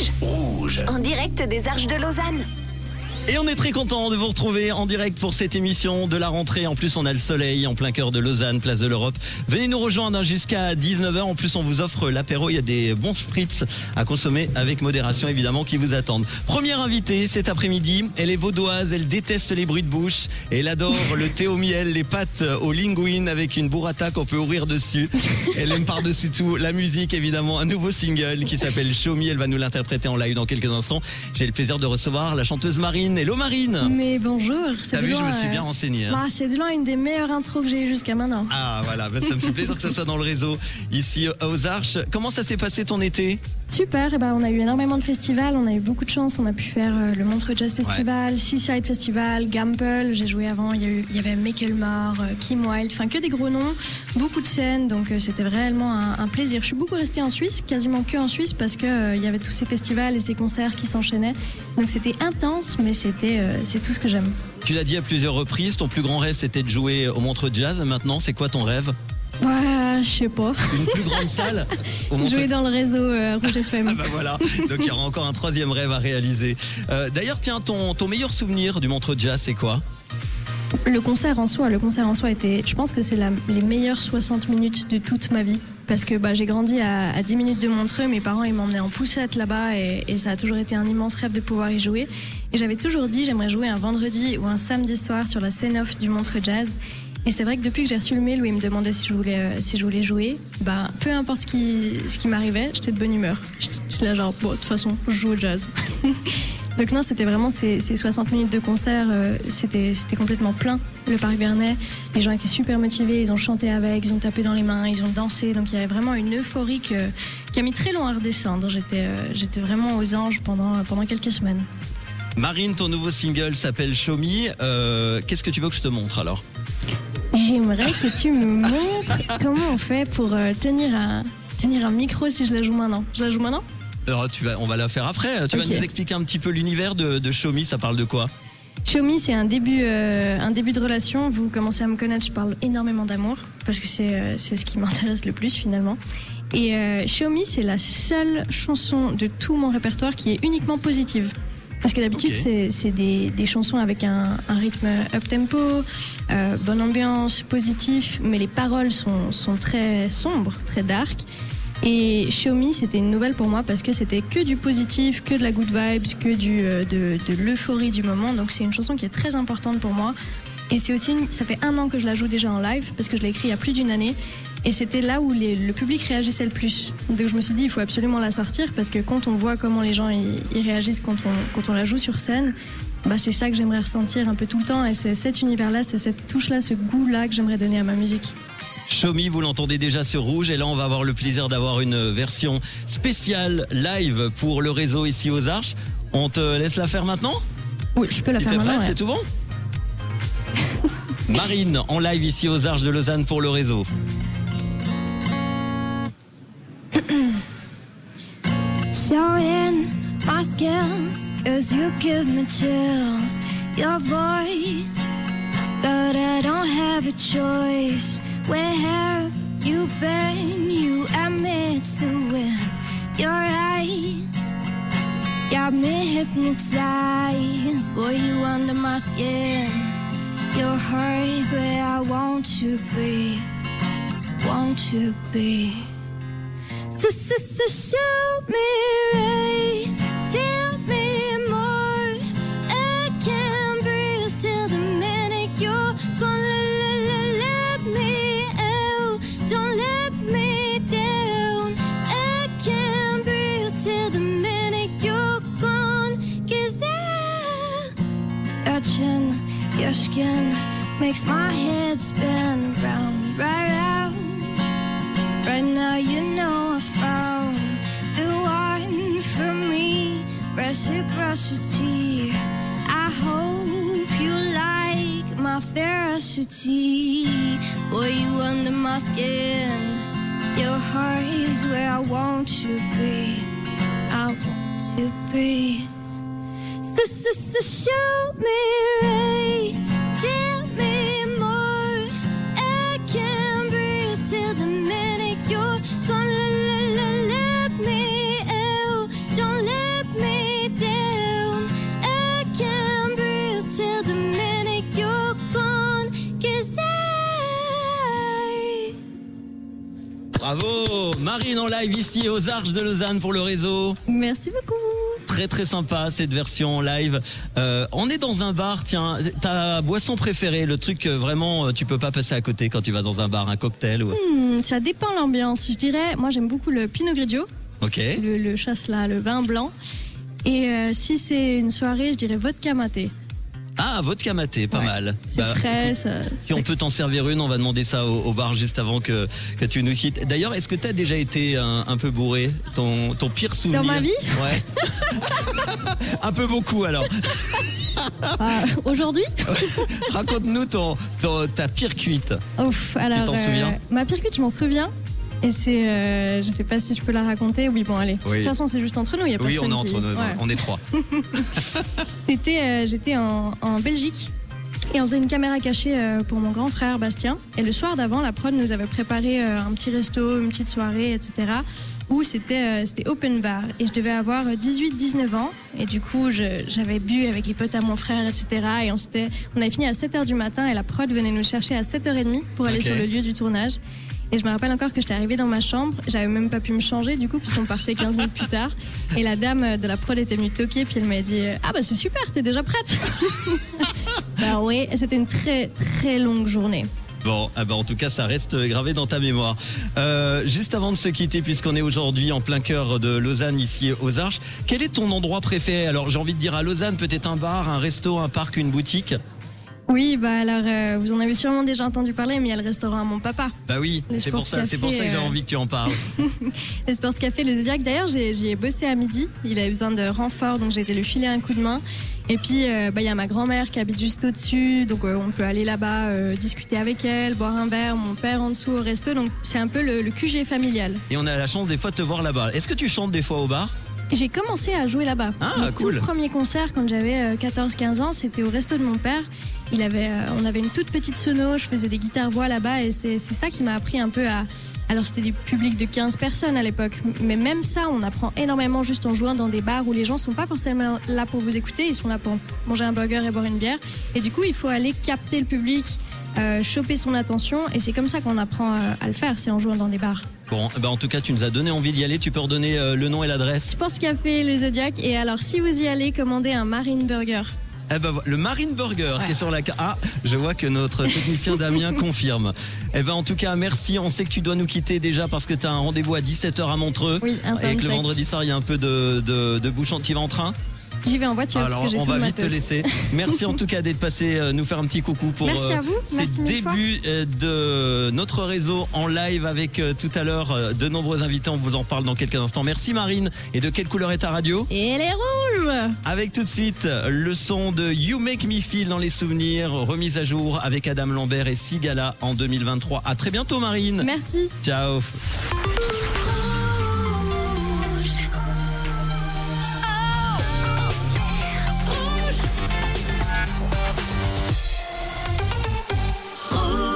Rouge. Rouge. En direct des Arches de Lausanne. Et on est très content de vous retrouver en direct pour cette émission de la rentrée. En plus, on a le soleil en plein cœur de Lausanne, place de l'Europe. Venez nous rejoindre hein, jusqu'à 19h. En plus, on vous offre l'apéro. Il y a des bons spritz à consommer avec modération, évidemment, qui vous attendent. Première invitée cet après-midi. Elle est vaudoise. Elle déteste les bruits de bouche. Elle adore le thé au miel, les pâtes au linguine avec une burrata qu'on peut ouvrir dessus. Elle aime par-dessus tout la musique, évidemment. Un nouveau single qui s'appelle Show Me. Elle va nous l'interpréter en live dans quelques instants. J'ai le plaisir de recevoir la chanteuse Marine. Hello Marine Mais bonjour, c'est T'as de vu, je me suis euh, bien renseigné. hein. bah, c'est de loin une des meilleures intros que j'ai eues jusqu'à maintenant. Ah voilà, bah, ça me fait plaisir que ça soit dans le réseau ici aux Arches. Comment ça s'est passé ton été? Super, et ben on a eu énormément de festivals, on a eu beaucoup de chance, on a pu faire euh, le Montreux Jazz Festival, Seaside Festival, Gamble, j'ai joué avant, il y, a eu, il y avait Macklemore, euh, Kim Wilde, enfin que des gros noms, beaucoup de scènes, donc euh, c'était un, un plaisir. Je suis beaucoup restée en Suisse, quasiment que en Suisse, parce que euh, il y avait tous ces festivals et ces concerts qui s'enchaînaient, donc c'était intense, mais c'était euh, c'est tout ce que j'aime. Tu l'as dit à plusieurs reprises, ton plus grand rêve c'était de jouer au Montreux Jazz. Maintenant, c'est quoi ton rêve? Ouais, je sais pas. Une plus grande salle Jouer dans le réseau euh, Rouge Ah FM. bah voilà, donc il y aura encore un troisième rêve à réaliser. Euh, D'ailleurs, tiens, ton, ton meilleur souvenir du Montreux Jazz, c'est quoi? Le concert en soi, le concert en soi était, je pense que c'est les meilleures 60 minutes de toute ma vie. Parce que bah, j'ai grandi à, à 10 minutes de Montreux, mes parents ils m'emmenaient en poussette là-bas et, ça a toujours été un immense rêve de pouvoir y jouer. Et j'avais toujours dit j'aimerais jouer un vendredi ou un samedi soir sur la scène off du Montreux Jazz. Et c'est vrai que depuis que j'ai reçu le mail où ils me demandaient si je voulais, euh, si je voulais jouer, bah, peu importe ce qui, ce qui m'arrivait, j'étais de bonne humeur. J'étais là genre, bon, de toute façon, je joue au jazz. Donc non, c'était vraiment ces, ces 60 minutes de concert, euh, c'était complètement plein, le parc Bernet. Les gens étaient super motivés, ils ont chanté avec, ils ont tapé dans les mains, ils ont dansé. Donc il y avait vraiment une euphorie que- qui a mis très long à redescendre. J'étais euh, vraiment aux anges pendant, pendant quelques semaines. Marine, ton nouveau single s'appelle Show Me. Euh, Qu'est-ce que tu veux que je te montre alors? J'aimerais que tu me montres comment on fait pour euh, tenir, un, tenir un micro si je la joue maintenant. Je la joue maintenant? Alors, tu vas, On va la faire après. Tu vas nous expliquer un petit peu l'univers de, de Show Me, ça parle de quoi? Me, c'est un début, euh, un début de relation. Vous commencez à me connaître, je parle énormément d'amour parce que c'est euh, ce qui m'intéresse le plus finalement. Et euh, Me, c'est la seule chanson de tout mon répertoire qui est uniquement positive. Parce que d'habitude, c'est des, des chansons avec un, un rythme up-tempo, euh, bonne ambiance, positif, mais les paroles sont, sont très sombres, très dark. Et Me, c'était une nouvelle pour moi parce que c'était que du positif, que de la good vibes, que du, euh, de, l'euphorie du moment. Donc c'est une chanson qui est très importante pour moi. Et c'est aussi, ça fait un an que je la joue déjà en live parce que je l'ai écrit il y a plus d'une année. Et c'était là où le public réagissait le plus. Donc je me suis dit, il faut absolument la sortir parce que quand on voit comment les gens y réagissent quand on, quand on la joue sur scène, bah c'est ça que j'aimerais ressentir un peu tout le temps. Et c'est cet univers-là, c'est cette touche-là, ce goût-là que j'aimerais donner à ma musique. Show Me, vous l'entendez déjà sur Rouge et là on va avoir le plaisir d'avoir une version spéciale live pour le réseau ici aux Arches. On te laisse la faire maintenant Oui, je peux la faire maintenant. ouais. c'est tout bon Marine en live ici aux Arches de Lausanne pour le réseau. Showing my skills as you give me chills. Your voice, but I don't have a choice. Where have you been? You admit to win. Your eyes got me hypnotized. Boy, you under my skin. Your heart is where I want to be. Want to be. So, so, so show me right, touching your skin makes my head spin round, right round. Right now, you know I found the one for me. Reciprocity. I hope you like my ferocity. Boy, you under my skin. Your heart is where I want to be. I want to be. Bravo! Marine en live ici aux Arches de Lausanne pour le réseau. Merci beaucoup. Très très sympa cette version live. Euh, on est dans un bar, tiens, ta boisson préférée, le truc que vraiment euh, tu peux pas passer à côté quand tu vas dans un bar, un cocktail ou... Hmm, ça dépend l'ambiance. Je dirais, moi j'aime beaucoup le Pinot Grigio, Ok. le, le chasse là, le vin blanc. Et euh, si c'est une soirée, je dirais vodka maté. Ah, vodka maté, pas Ouais. mal. C'est Bah, frais. ça- Si on peut t'en servir une, on va demander ça au, au bar juste avant que, que tu nous cites. D'ailleurs, est-ce que tu as déjà été un, un peu bourré ton, ton pire souvenir? Ma vie? Ouais. un peu beaucoup alors. Ah, Aujourd'hui? Raconte-nous ton, ton- ta pire cuite. Ouf, alors, t'en souviens? Ma pire cuite, je m'en souviens. Et c'est, euh, je sais pas si je peux la raconter. Oui, bon, allez. De toute façon, c'est juste entre nous. Il y a Oui, on est entre qui- nous, Ouais. on est trois. C'était, euh, j'étais en, en Belgique et on faisait une caméra cachée euh, pour mon grand frère Bastien. Et le soir d'avant, la prod nous avait préparé euh, un petit resto, une petite soirée, etc. Où c'était, euh, c'était open bar et je devais avoir 18-19 ans. Et du coup, j'avais bu avec les potes à mon frère, etc. Et on, s'était, on avait fini à 7h du matin et la prod venait nous chercher à 7h30 pour aller sur le lieu du tournage. Et je me rappelle encore que j'étais arrivée dans ma chambre, j'avais même pas pu me changer du coup, puisqu'on partait 15 minutes plus tard. Et la dame de la prod était venue toquer, puis elle m'a dit Ah bah c'est super, t'es déjà prête Bah oui, c'était une très très longue journée. Bon, ah ben, en tout cas, ça reste gravé dans ta mémoire. Euh, juste avant de se quitter, puisqu'on est aujourd'hui en plein cœur de Lausanne, ici aux Arches, quel est ton endroit préféré? Alors, j'ai envie de dire à Lausanne, peut-être un bar, un resto, un parc, une boutique? Oui, bah alors euh, vous en avez sûrement déjà entendu parler, mais il y a le restaurant à mon papa. Bah oui, c'est pour ça, c'est pour ça que j'ai euh, envie que tu en parles. Le Sports Café, le Zodiac. D'ailleurs, j'ai- j'y ai bossé à midi. Il avait besoin de renfort, donc j'ai été le filer un coup de main. Et puis, euh, bah, il y a ma grand-mère qui habite juste au-dessus, donc euh, on peut aller là-bas discuter avec elle, boire un verre. Mon père en dessous au resto, donc c'est un peu le, le QG familial. Et on a la chance des fois de te voir là-bas. Est-ce que tu chantes des fois au bar? J'ai commencé à jouer là-bas. Ah, Mon cool. tout premier concert quand j'avais euh, 14-15 ans, c'était au resto de mon père. Il avait, euh, on avait une toute petite sono, je faisais des guitares-voix là-bas et c'est ça qui m'a appris un peu à... Alors c'était des publics de 15 personnes à l'époque, mais même ça, on apprend énormément juste en jouant dans des bars où les gens sont pas forcément là pour vous écouter, ils sont là pour manger un burger et boire une bière. Et du coup, il faut aller capter le public, euh, choper son attention et c'est comme ça qu'on apprend euh, à le faire, c'est en jouant dans des bars. Bon, bah en tout cas, tu nous as donné envie d'y aller. Tu peux redonner euh, le nom et l'adresse Sports Café, le Zodiac. Et alors, si vous y allez, commandez un Marine Burger. Eh ben, le Marine Burger qui est sur la carte. Ah, je vois que notre technicien Damien confirme. Eh ben, en tout cas, merci. On sait que tu dois nous quitter déjà parce que tu as un rendez-vous à 17h à Montreux. Oui, un Et que le vendredi soir, il y a un peu de, de, de bouchon. Tu vas en train J'y vais en voiture Alors, parce que j'ai on tout va vite te laisser. Merci en tout cas d'être passé euh, nous faire un petit coucou pour Merci à vous. ces Merci mille fois. débuts euh, de notre réseau en live avec euh, tout à l'heure euh, de nombreux invités. On vous en parle dans quelques instants. Merci Marine. Et de quelle couleur est ta radio? Et elle est rouge Avec tout de suite le son de You Make Me Feel dans les souvenirs, remise à jour avec Adam Lambert et Sigala en 2023. À très bientôt Marine. Merci. Ciao.